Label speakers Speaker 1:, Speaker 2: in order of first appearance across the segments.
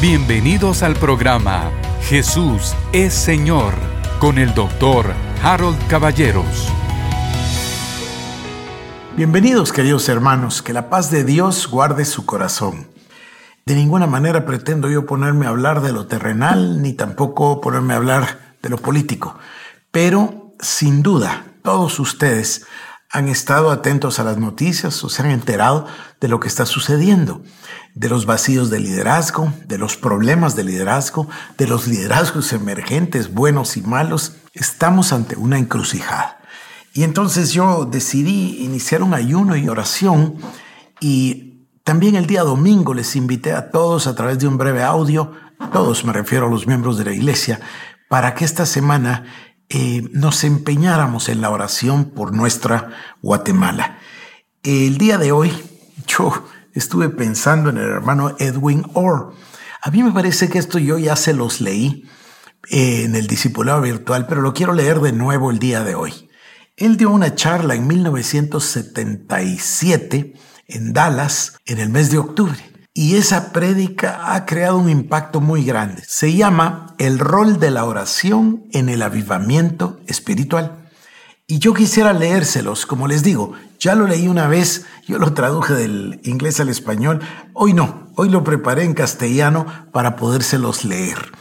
Speaker 1: Bienvenidos al programa Jesús es Señor con el doctor Harold Caballeros.
Speaker 2: Bienvenidos queridos hermanos, que la paz de Dios guarde su corazón. De ninguna manera pretendo yo ponerme a hablar de lo terrenal, ni tampoco ponerme a hablar de lo político, pero sin duda todos ustedes han estado atentos a las noticias o se han enterado de lo que está sucediendo, de los vacíos de liderazgo, de los problemas de liderazgo, de los liderazgos emergentes, buenos y malos. Estamos ante una encrucijada. Y entonces yo decidí iniciar un ayuno y oración y también el día domingo les invité a todos a través de un breve audio, todos me refiero a los miembros de la iglesia, para que esta semana eh, nos empeñáramos en la oración por nuestra Guatemala. El día de hoy yo estuve pensando en el hermano Edwin Orr. A mí me parece que esto yo ya se los leí eh, en el discipulado virtual, pero lo quiero leer de nuevo el día de hoy. Él dio una charla en 1977 en Dallas en el mes de octubre. Y esa prédica ha creado un impacto muy grande. Se llama El rol de la oración en el avivamiento espiritual. Y yo quisiera leérselos, como les digo, ya lo leí una vez, yo lo traduje del inglés al español, hoy no, hoy lo preparé en castellano para podérselos leer.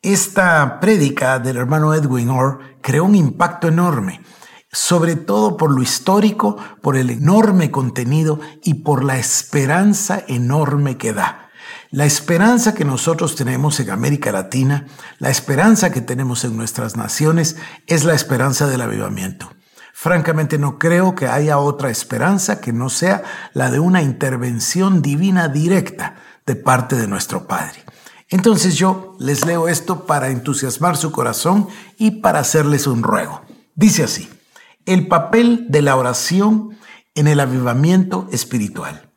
Speaker 2: Esta prédica del hermano Edwin Orr creó un impacto enorme sobre todo por lo histórico, por el enorme contenido y por la esperanza enorme que da. La esperanza que nosotros tenemos en América Latina, la esperanza que tenemos en nuestras naciones, es la esperanza del avivamiento. Francamente no creo que haya otra esperanza que no sea la de una intervención divina directa de parte de nuestro Padre. Entonces yo les leo esto para entusiasmar su corazón y para hacerles un ruego. Dice así. El papel de la oración en el avivamiento espiritual.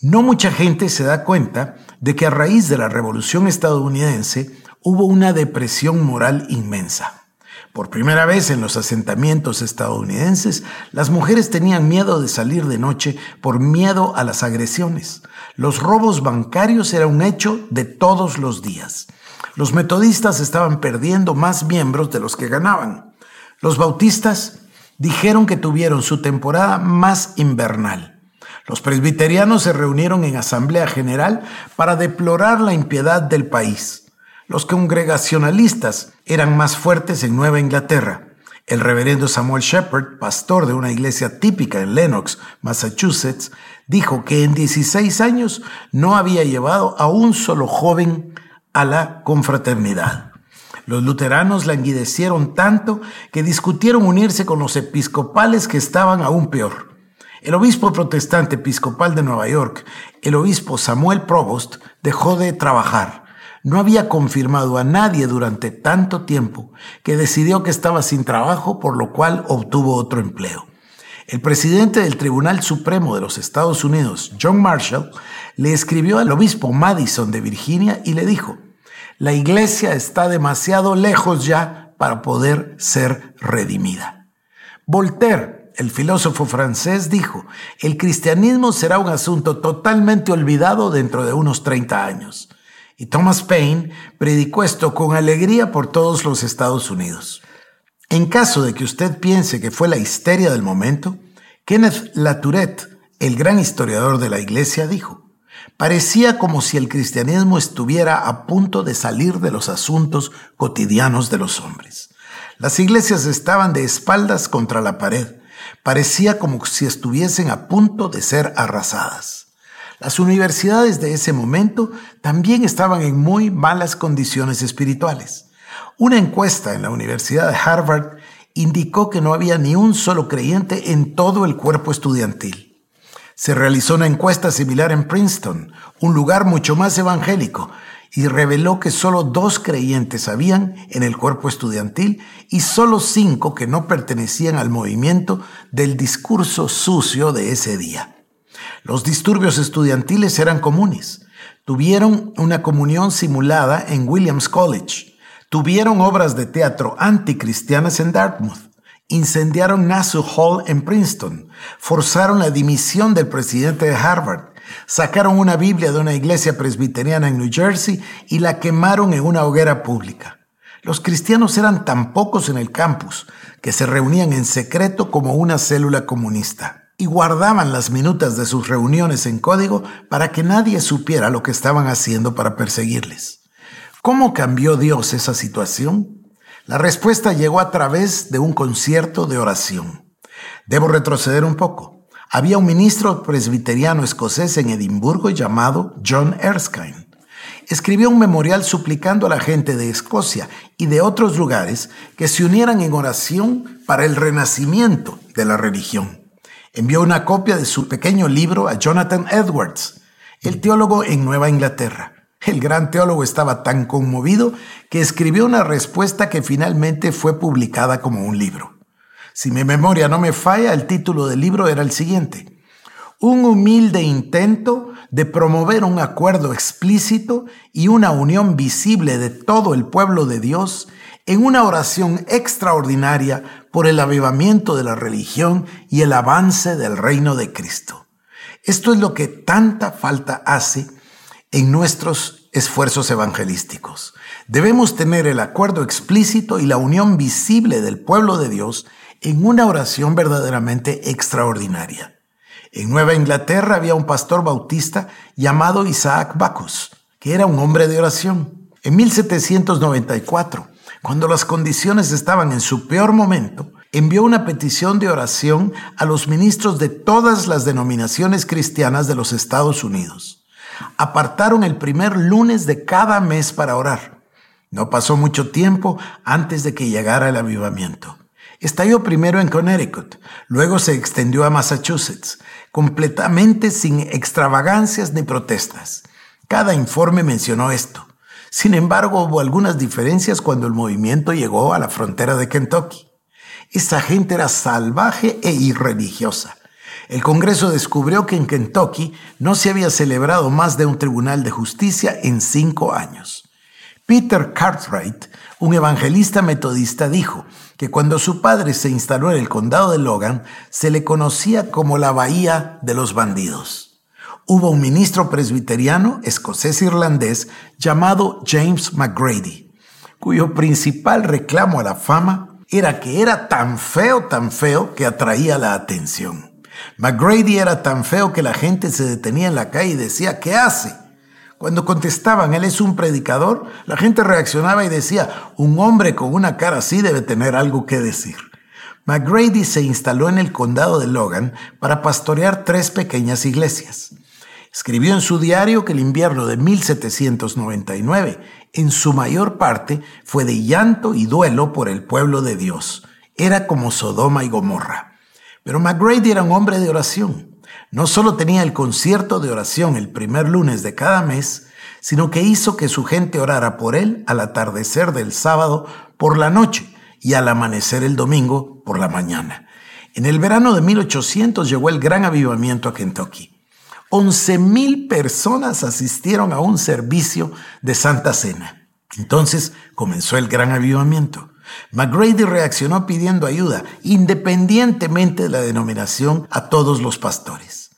Speaker 2: No mucha gente se da cuenta de que a raíz de la revolución estadounidense hubo una depresión moral inmensa. Por primera vez en los asentamientos estadounidenses, las mujeres tenían miedo de salir de noche por miedo a las agresiones. Los robos bancarios eran un hecho de todos los días. Los metodistas estaban perdiendo más miembros de los que ganaban. Los bautistas dijeron que tuvieron su temporada más invernal. Los presbiterianos se reunieron en Asamblea General para deplorar la impiedad del país. Los congregacionalistas eran más fuertes en Nueva Inglaterra. El reverendo Samuel Shepard, pastor de una iglesia típica en Lenox, Massachusetts, dijo que en 16 años no había llevado a un solo joven a la confraternidad. Los luteranos languidecieron tanto que discutieron unirse con los episcopales que estaban aún peor. El obispo protestante episcopal de Nueva York, el obispo Samuel Provost, dejó de trabajar. No había confirmado a nadie durante tanto tiempo que decidió que estaba sin trabajo, por lo cual obtuvo otro empleo. El presidente del Tribunal Supremo de los Estados Unidos, John Marshall, le escribió al obispo Madison de Virginia y le dijo, la iglesia está demasiado lejos ya para poder ser redimida. Voltaire, el filósofo francés, dijo, el cristianismo será un asunto totalmente olvidado dentro de unos 30 años. Y Thomas Paine predicó esto con alegría por todos los Estados Unidos. En caso de que usted piense que fue la histeria del momento, Kenneth Latourette, el gran historiador de la iglesia, dijo, Parecía como si el cristianismo estuviera a punto de salir de los asuntos cotidianos de los hombres. Las iglesias estaban de espaldas contra la pared. Parecía como si estuviesen a punto de ser arrasadas. Las universidades de ese momento también estaban en muy malas condiciones espirituales. Una encuesta en la Universidad de Harvard indicó que no había ni un solo creyente en todo el cuerpo estudiantil. Se realizó una encuesta similar en Princeton, un lugar mucho más evangélico, y reveló que solo dos creyentes habían en el cuerpo estudiantil y solo cinco que no pertenecían al movimiento del discurso sucio de ese día. Los disturbios estudiantiles eran comunes. Tuvieron una comunión simulada en Williams College. Tuvieron obras de teatro anticristianas en Dartmouth Incendiaron Nassau Hall en Princeton, forzaron la dimisión del presidente de Harvard, sacaron una Biblia de una iglesia presbiteriana en New Jersey y la quemaron en una hoguera pública. Los cristianos eran tan pocos en el campus que se reunían en secreto como una célula comunista y guardaban las minutas de sus reuniones en código para que nadie supiera lo que estaban haciendo para perseguirles. ¿Cómo cambió Dios esa situación? La respuesta llegó a través de un concierto de oración. Debo retroceder un poco. Había un ministro presbiteriano escocés en Edimburgo llamado John Erskine. Escribió un memorial suplicando a la gente de Escocia y de otros lugares que se unieran en oración para el renacimiento de la religión. Envió una copia de su pequeño libro a Jonathan Edwards, el teólogo en Nueva Inglaterra. El gran teólogo estaba tan conmovido que escribió una respuesta que finalmente fue publicada como un libro. Si mi memoria no me falla, el título del libro era el siguiente. Un humilde intento de promover un acuerdo explícito y una unión visible de todo el pueblo de Dios en una oración extraordinaria por el avivamiento de la religión y el avance del reino de Cristo. Esto es lo que tanta falta hace en nuestros esfuerzos evangelísticos. Debemos tener el acuerdo explícito y la unión visible del pueblo de Dios en una oración verdaderamente extraordinaria. En Nueva Inglaterra había un pastor bautista llamado Isaac Bacchus, que era un hombre de oración. En 1794, cuando las condiciones estaban en su peor momento, envió una petición de oración a los ministros de todas las denominaciones cristianas de los Estados Unidos apartaron el primer lunes de cada mes para orar. No pasó mucho tiempo antes de que llegara el avivamiento. Estalló primero en Connecticut, luego se extendió a Massachusetts, completamente sin extravagancias ni protestas. Cada informe mencionó esto. Sin embargo, hubo algunas diferencias cuando el movimiento llegó a la frontera de Kentucky. Esa gente era salvaje e irreligiosa el Congreso descubrió que en Kentucky no se había celebrado más de un tribunal de justicia en cinco años. Peter Cartwright, un evangelista metodista, dijo que cuando su padre se instaló en el condado de Logan, se le conocía como la Bahía de los Bandidos. Hubo un ministro presbiteriano escocés-irlandés llamado James McGrady, cuyo principal reclamo a la fama era que era tan feo, tan feo, que atraía la atención. McGrady era tan feo que la gente se detenía en la calle y decía, ¿qué hace? Cuando contestaban, él es un predicador, la gente reaccionaba y decía, un hombre con una cara así debe tener algo que decir. McGrady se instaló en el condado de Logan para pastorear tres pequeñas iglesias. Escribió en su diario que el invierno de 1799, en su mayor parte, fue de llanto y duelo por el pueblo de Dios. Era como Sodoma y Gomorra. Pero McGrady era un hombre de oración. No solo tenía el concierto de oración el primer lunes de cada mes, sino que hizo que su gente orara por él al atardecer del sábado por la noche y al amanecer el domingo por la mañana. En el verano de 1800 llegó el gran avivamiento a Kentucky. 11.000 personas asistieron a un servicio de Santa Cena. Entonces comenzó el gran avivamiento. McGrady reaccionó pidiendo ayuda, independientemente de la denominación, a todos los pastores.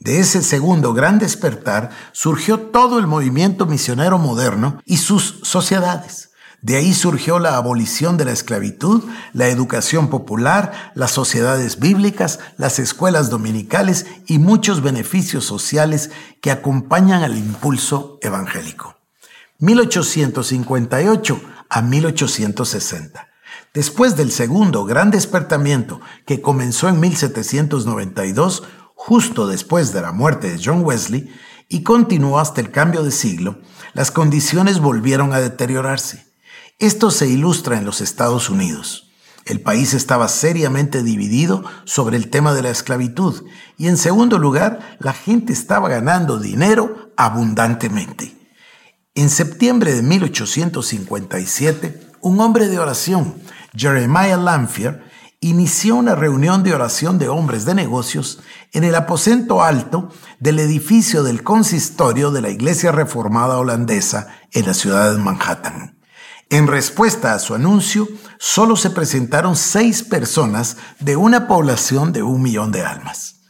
Speaker 2: De ese segundo gran despertar surgió todo el movimiento misionero moderno y sus sociedades. De ahí surgió la abolición de la esclavitud, la educación popular, las sociedades bíblicas, las escuelas dominicales y muchos beneficios sociales que acompañan al impulso evangélico. 1858 a 1860. Después del segundo gran despertamiento que comenzó en 1792, justo después de la muerte de John Wesley, y continuó hasta el cambio de siglo, las condiciones volvieron a deteriorarse. Esto se ilustra en los Estados Unidos. El país estaba seriamente dividido sobre el tema de la esclavitud y en segundo lugar, la gente estaba ganando dinero abundantemente. En septiembre de 1857, un hombre de oración, Jeremiah Lamphere, inició una reunión de oración de hombres de negocios en el aposento alto del edificio del consistorio de la Iglesia Reformada Holandesa en la ciudad de Manhattan. En respuesta a su anuncio, solo se presentaron seis personas de una población de un millón de almas.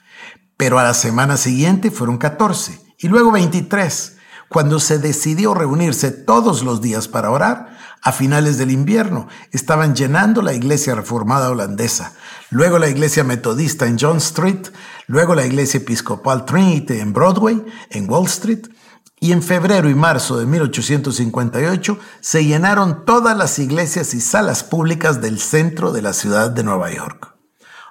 Speaker 2: Pero a la semana siguiente fueron 14 y luego 23, cuando se decidió reunirse todos los días para orar. A finales del invierno estaban llenando la iglesia reformada holandesa, luego la iglesia metodista en John Street, luego la iglesia episcopal Trinity en Broadway, en Wall Street, y en febrero y marzo de 1858 se llenaron todas las iglesias y salas públicas del centro de la ciudad de Nueva York.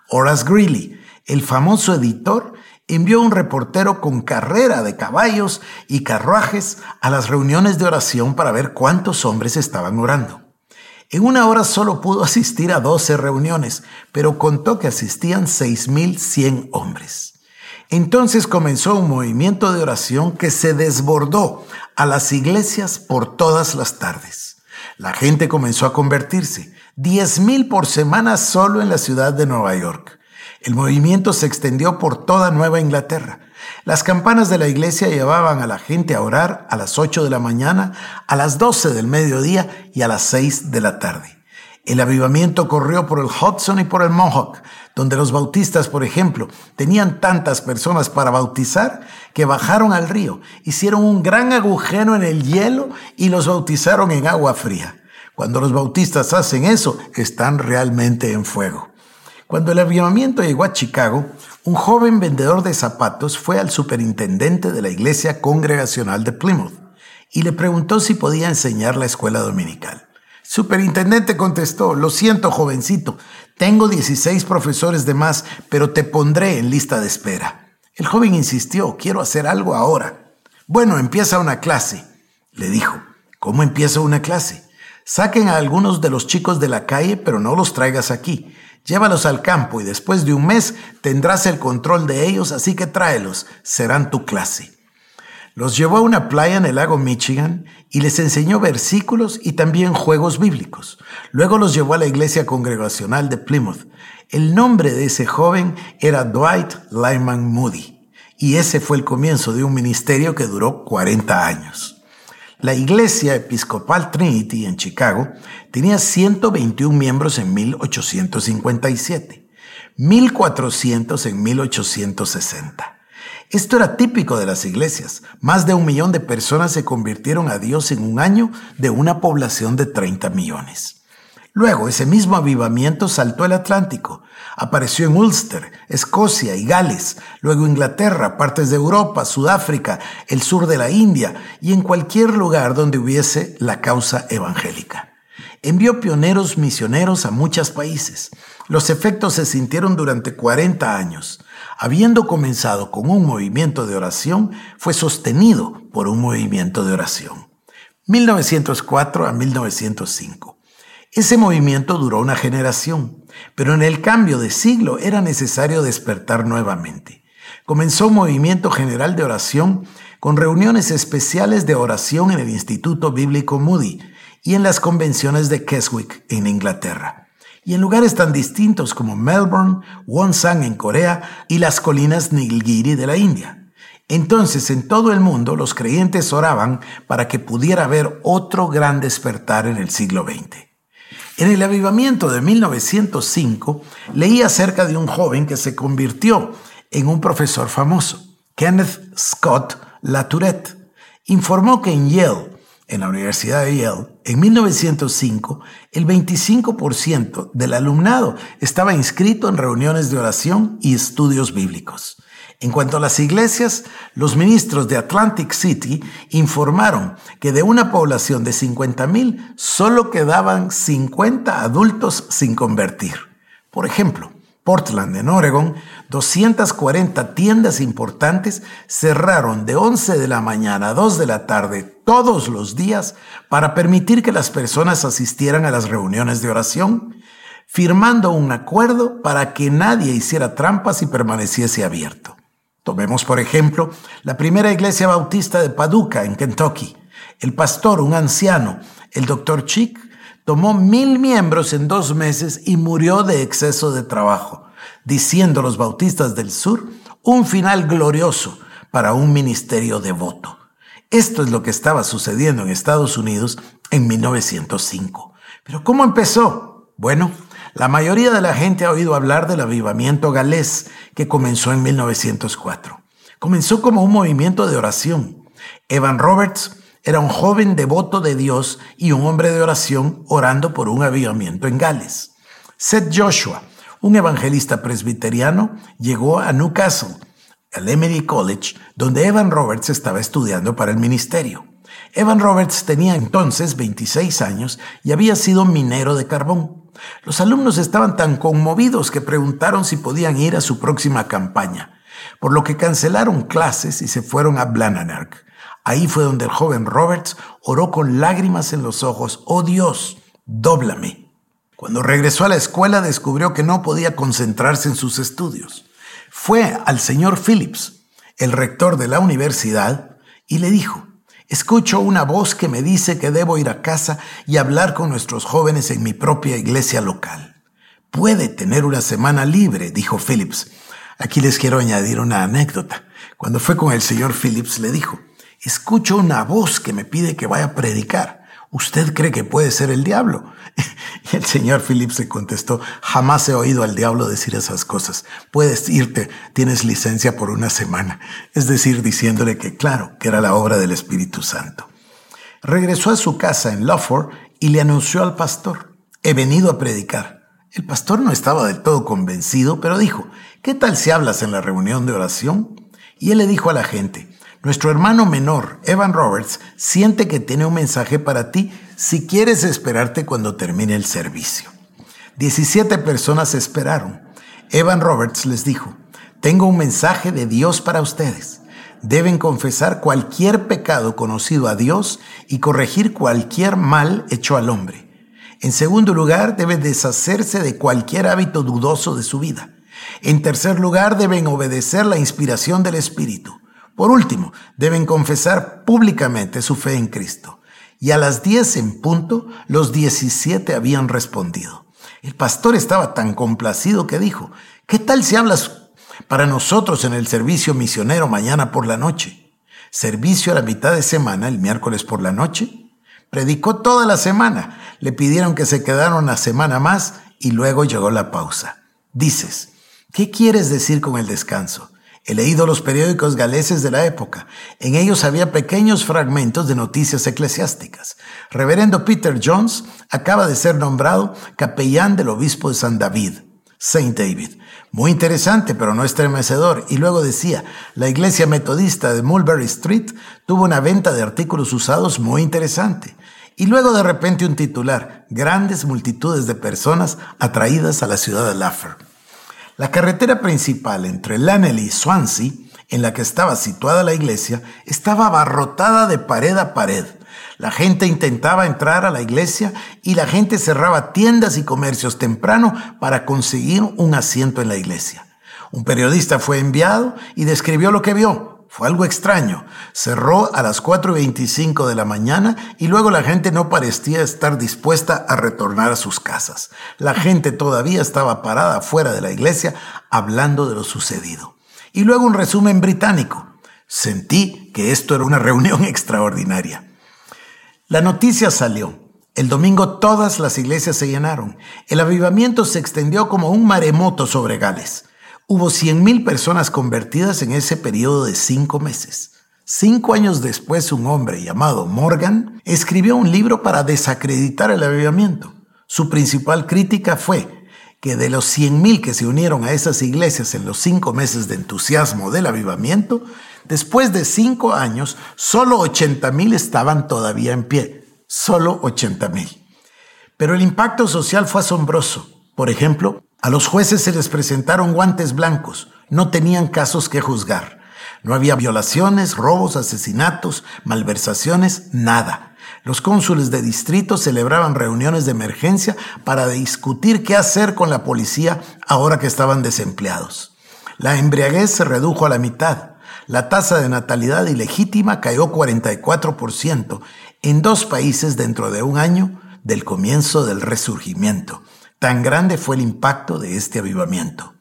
Speaker 2: Horace Greeley, el famoso editor, envió un reportero con carrera de caballos y carruajes a las reuniones de oración para ver cuántos hombres estaban orando. En una hora solo pudo asistir a 12 reuniones, pero contó que asistían 6.100 hombres. Entonces comenzó un movimiento de oración que se desbordó a las iglesias por todas las tardes. La gente comenzó a convertirse, 10.000 por semana solo en la ciudad de Nueva York. El movimiento se extendió por toda Nueva Inglaterra. Las campanas de la iglesia llevaban a la gente a orar a las 8 de la mañana, a las 12 del mediodía y a las 6 de la tarde. El avivamiento corrió por el Hudson y por el Mohawk, donde los bautistas, por ejemplo, tenían tantas personas para bautizar que bajaron al río, hicieron un gran agujero en el hielo y los bautizaron en agua fría. Cuando los bautistas hacen eso, están realmente en fuego. Cuando el avivamiento llegó a Chicago, un joven vendedor de zapatos fue al superintendente de la iglesia congregacional de Plymouth y le preguntó si podía enseñar la escuela dominical. Superintendente contestó, lo siento jovencito, tengo 16 profesores de más, pero te pondré en lista de espera. El joven insistió, quiero hacer algo ahora. Bueno, empieza una clase, le dijo. ¿Cómo empieza una clase? Saquen a algunos de los chicos de la calle, pero no los traigas aquí. Llévalos al campo y después de un mes tendrás el control de ellos, así que tráelos, serán tu clase. Los llevó a una playa en el lago Michigan y les enseñó versículos y también juegos bíblicos. Luego los llevó a la iglesia congregacional de Plymouth. El nombre de ese joven era Dwight Lyman Moody y ese fue el comienzo de un ministerio que duró 40 años. La Iglesia Episcopal Trinity en Chicago tenía 121 miembros en 1857, 1400 en 1860. Esto era típico de las iglesias. Más de un millón de personas se convirtieron a Dios en un año de una población de 30 millones. Luego, ese mismo avivamiento saltó el Atlántico. Apareció en Ulster, Escocia y Gales, luego Inglaterra, partes de Europa, Sudáfrica, el sur de la India y en cualquier lugar donde hubiese la causa evangélica. Envió pioneros misioneros a muchos países. Los efectos se sintieron durante 40 años. Habiendo comenzado con un movimiento de oración, fue sostenido por un movimiento de oración. 1904 a 1905. Ese movimiento duró una generación, pero en el cambio de siglo era necesario despertar nuevamente. Comenzó un movimiento general de oración con reuniones especiales de oración en el Instituto Bíblico Moody y en las convenciones de Keswick en Inglaterra, y en lugares tan distintos como Melbourne, Wonsan en Corea y las colinas Nilgiri de la India. Entonces en todo el mundo los creyentes oraban para que pudiera haber otro gran despertar en el siglo XX. En el avivamiento de 1905 leí acerca de un joven que se convirtió en un profesor famoso, Kenneth Scott Latourette. Informó que en Yale, en la Universidad de Yale, en 1905, el 25% del alumnado estaba inscrito en reuniones de oración y estudios bíblicos. En cuanto a las iglesias, los ministros de Atlantic City informaron que de una población de 50.000 solo quedaban 50 adultos sin convertir. Por ejemplo, Portland, en Oregon, 240 tiendas importantes cerraron de 11 de la mañana a 2 de la tarde todos los días para permitir que las personas asistieran a las reuniones de oración, firmando un acuerdo para que nadie hiciera trampas y permaneciese abierto. Tomemos, por ejemplo, la primera iglesia bautista de Paducah, en Kentucky. El pastor, un anciano, el doctor Chick, tomó mil miembros en dos meses y murió de exceso de trabajo, diciendo los bautistas del sur un final glorioso para un ministerio devoto. Esto es lo que estaba sucediendo en Estados Unidos en 1905. Pero ¿cómo empezó? Bueno, la mayoría de la gente ha oído hablar del avivamiento galés que comenzó en 1904. Comenzó como un movimiento de oración. Evan Roberts era un joven devoto de Dios y un hombre de oración orando por un avivamiento en Gales. Seth Joshua, un evangelista presbiteriano, llegó a Newcastle, al Emery College, donde Evan Roberts estaba estudiando para el ministerio. Evan Roberts tenía entonces 26 años y había sido minero de carbón. Los alumnos estaban tan conmovidos que preguntaron si podían ir a su próxima campaña, por lo que cancelaron clases y se fueron a Blananark. Ahí fue donde el joven Roberts oró con lágrimas en los ojos, oh Dios, dóblame. Cuando regresó a la escuela descubrió que no podía concentrarse en sus estudios. Fue al señor Phillips, el rector de la universidad, y le dijo, escucho una voz que me dice que debo ir a casa y hablar con nuestros jóvenes en mi propia iglesia local. Puede tener una semana libre, dijo Phillips. Aquí les quiero añadir una anécdota. Cuando fue con el señor Phillips le dijo, escucho una voz que me pide que vaya a predicar. ¿Usted cree que puede ser el diablo? Y el señor Phillips le contestó, jamás he oído al diablo decir esas cosas. Puedes irte, tienes licencia por una semana. Es decir, diciéndole que claro, que era la obra del Espíritu Santo. Regresó a su casa en Lawford y le anunció al pastor, he venido a predicar. El pastor no estaba del todo convencido, pero dijo, ¿qué tal si hablas en la reunión de oración? Y él le dijo a la gente, nuestro hermano menor, Evan Roberts, siente que tiene un mensaje para ti si quieres esperarte cuando termine el servicio. Diecisiete personas esperaron. Evan Roberts les dijo, tengo un mensaje de Dios para ustedes. Deben confesar cualquier pecado conocido a Dios y corregir cualquier mal hecho al hombre. En segundo lugar, deben deshacerse de cualquier hábito dudoso de su vida. En tercer lugar, deben obedecer la inspiración del Espíritu. Por último, deben confesar públicamente su fe en Cristo. Y a las diez en punto, los diecisiete habían respondido. El pastor estaba tan complacido que dijo, ¿qué tal si hablas para nosotros en el servicio misionero mañana por la noche? Servicio a la mitad de semana, el miércoles por la noche. Predicó toda la semana. Le pidieron que se quedara una semana más y luego llegó la pausa. Dices, ¿qué quieres decir con el descanso? He leído los periódicos galeses de la época. En ellos había pequeños fragmentos de noticias eclesiásticas. Reverendo Peter Jones acaba de ser nombrado capellán del obispo de San David, Saint David. Muy interesante, pero no estremecedor. Y luego decía, la iglesia metodista de Mulberry Street tuvo una venta de artículos usados muy interesante. Y luego de repente un titular, grandes multitudes de personas atraídas a la ciudad de Laffer. La carretera principal entre Lanel y Swansea, en la que estaba situada la iglesia, estaba abarrotada de pared a pared. La gente intentaba entrar a la iglesia y la gente cerraba tiendas y comercios temprano para conseguir un asiento en la iglesia. Un periodista fue enviado y describió lo que vio. Fue algo extraño. Cerró a las 4.25 de la mañana y luego la gente no parecía estar dispuesta a retornar a sus casas. La gente todavía estaba parada fuera de la iglesia hablando de lo sucedido. Y luego un resumen británico. Sentí que esto era una reunión extraordinaria. La noticia salió. El domingo todas las iglesias se llenaron. El avivamiento se extendió como un maremoto sobre Gales. Hubo 100.000 personas convertidas en ese periodo de cinco meses. Cinco años después, un hombre llamado Morgan escribió un libro para desacreditar el avivamiento. Su principal crítica fue que de los 100.000 que se unieron a esas iglesias en los cinco meses de entusiasmo del avivamiento, después de cinco años, solo 80.000 estaban todavía en pie. Solo 80.000. Pero el impacto social fue asombroso. Por ejemplo, a los jueces se les presentaron guantes blancos, no tenían casos que juzgar. No había violaciones, robos, asesinatos, malversaciones, nada. Los cónsules de distrito celebraban reuniones de emergencia para discutir qué hacer con la policía ahora que estaban desempleados. La embriaguez se redujo a la mitad. La tasa de natalidad ilegítima cayó 44% en dos países dentro de un año del comienzo del resurgimiento. Tan grande fue el impacto de este avivamiento.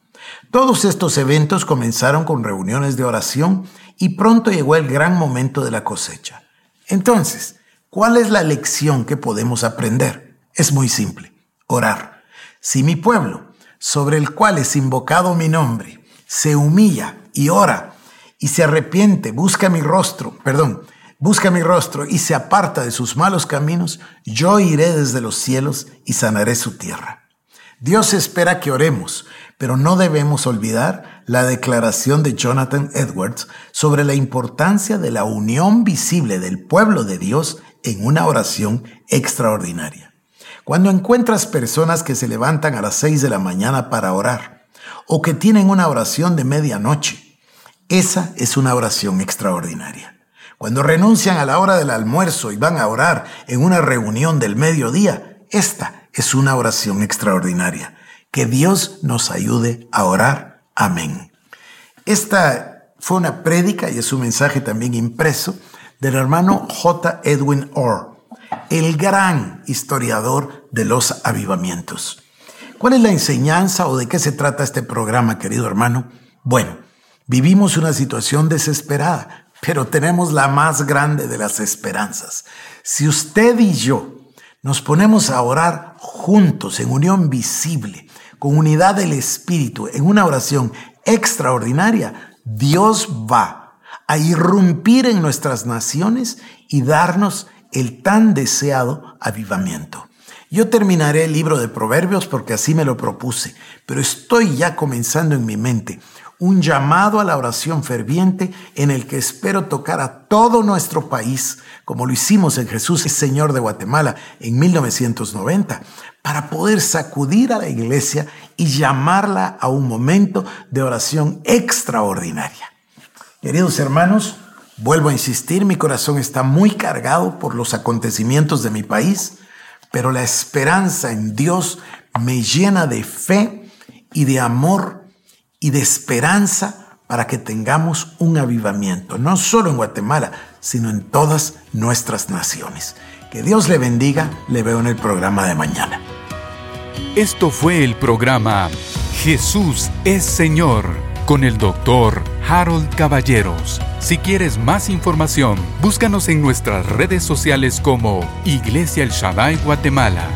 Speaker 2: Todos estos eventos comenzaron con reuniones de oración y pronto llegó el gran momento de la cosecha. Entonces, ¿cuál es la lección que podemos aprender? Es muy simple, orar. Si mi pueblo, sobre el cual es invocado mi nombre, se humilla y ora y se arrepiente, busca mi rostro, perdón, busca mi rostro y se aparta de sus malos caminos, yo iré desde los cielos y sanaré su tierra. Dios espera que oremos, pero no debemos olvidar la declaración de Jonathan Edwards sobre la importancia de la unión visible del pueblo de Dios en una oración extraordinaria. Cuando encuentras personas que se levantan a las seis de la mañana para orar, o que tienen una oración de medianoche, esa es una oración extraordinaria. Cuando renuncian a la hora del almuerzo y van a orar en una reunión del mediodía, esta es una oración extraordinaria. Que Dios nos ayude a orar. Amén. Esta fue una prédica y es un mensaje también impreso del hermano J. Edwin Orr, el gran historiador de los avivamientos. ¿Cuál es la enseñanza o de qué se trata este programa, querido hermano? Bueno, vivimos una situación desesperada pero tenemos la más grande de las esperanzas. Si usted y yo nos ponemos a orar juntos en unión visible, con unidad del Espíritu, en una oración extraordinaria, Dios va a irrumpir en nuestras naciones y darnos el tan deseado avivamiento. Yo terminaré el libro de Proverbios porque así me lo propuse, pero estoy ya comenzando en mi mente un llamado a la oración ferviente en el que espero tocar a todo nuestro país, como lo hicimos en Jesús el Señor de Guatemala en 1990, para poder sacudir a la iglesia y llamarla a un momento de oración extraordinaria. Queridos hermanos, vuelvo a insistir, mi corazón está muy cargado por los acontecimientos de mi país, pero la esperanza en Dios me llena de fe y de amor y de esperanza para que tengamos un avivamiento, no solo en Guatemala, sino en todas nuestras naciones. Que Dios le bendiga, le veo en el programa de mañana.
Speaker 1: Esto fue el programa Jesús es Señor con el doctor Harold Caballeros. Si quieres más información, búscanos en nuestras redes sociales como Iglesia El Shaddai Guatemala